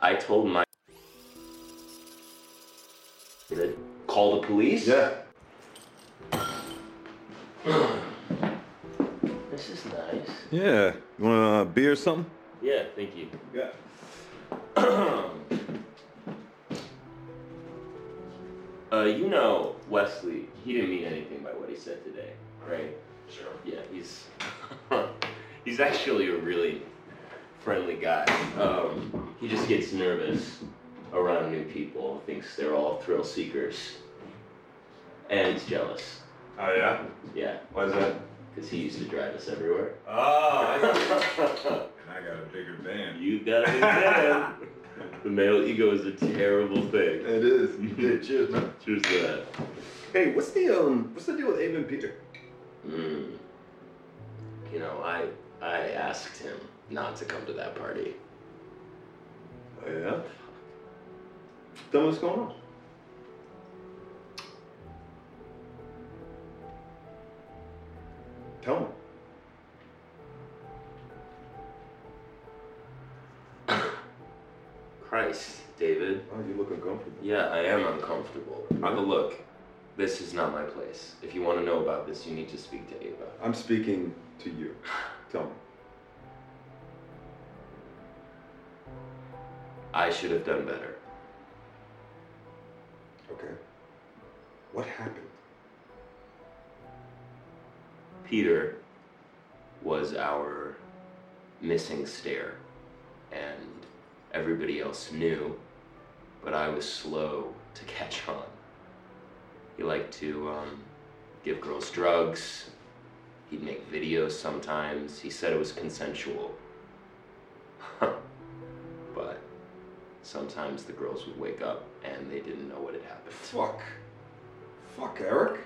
I told my call the police. Yeah. This is nice. Yeah. You want a beer or something? Yeah, thank you. Yeah. uh, you know, Wesley, he didn't mean anything by what he said today, right? Sure. Yeah, he's he's actually a really friendly guy. Um, he just gets nervous around new people, thinks they're all thrill seekers, and he's jealous. Oh yeah. Yeah, Why is that? because he used to drive us everywhere. Oh. I got a bigger van. you got it, man. The male ego is a terrible thing. It is. Yeah, cheers, man. Cheers to that. Hey, what's the um, what's the deal with Ava and Peter? Mm. You know, I I asked him not to come to that party. Oh yeah. Tell me what's going on. Tell me. Christ, David. Oh, you look uncomfortable. Yeah, I am uncomfortable. Uh, but look, this is not my place. If you want to know about this, you need to speak to Ava. I'm speaking to you. Tell me. I should have done better. Okay. What happened? Peter was our missing stair, and everybody else knew, but I was slow to catch on. He liked to um, give girls drugs. He'd make videos sometimes. He said it was consensual. but sometimes the girls would wake up and they didn't know what had happened. Fuck. Fuck, Eric.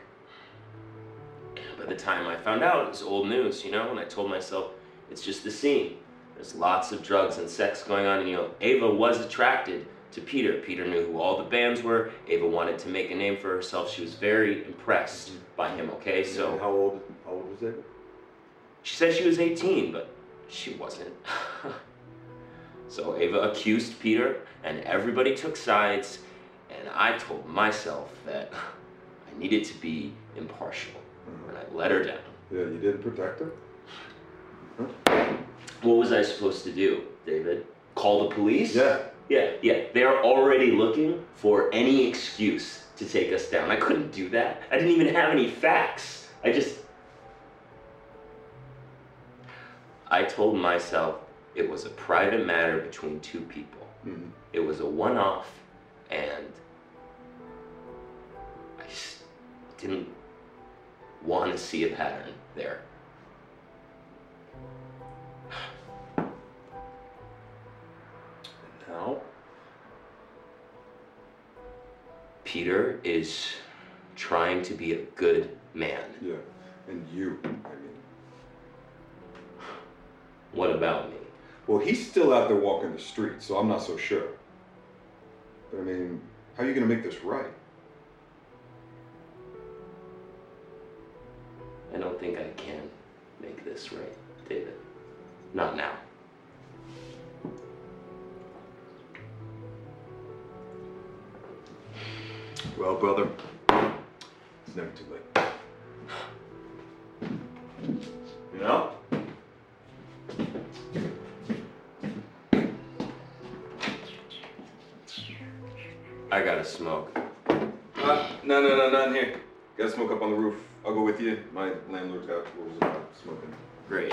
By the time I found out, it was old news, you know, and I told myself, it's just the scene. There's lots of drugs and sex going on, and you know, Ava was attracted to Peter. Peter knew who all the bands were. Ava wanted to make a name for herself. She was very impressed by him, okay? So how old? How old was Ava? she said she was 18, but she wasn't. so Ava accused Peter, and everybody took sides, and I told myself that I needed to be impartial, mm-hmm. and I let her down. Yeah, you didn't protect her. What was I supposed to do, David? Call the police? Yeah. Yeah, yeah. They're already looking for any excuse to take us down. I couldn't do that. I didn't even have any facts. I just. I told myself it was a private matter between two people. Mhm. It was a one off, and I just didn't want to see a pattern there. Peter is trying to be a good man. Yeah. And you. I mean. What about me? Well, he's still out there walking the streets, so I'm not so sure. But I mean, how are you gonna make this right? I don't think I can make this right, David. Not now. Well, brother, it's never too late. You know? I gotta smoke. Uh, no, no, no, not in here. Gotta smoke up on the roof. I'll go with you. My landlord's got rules about smoking. Great.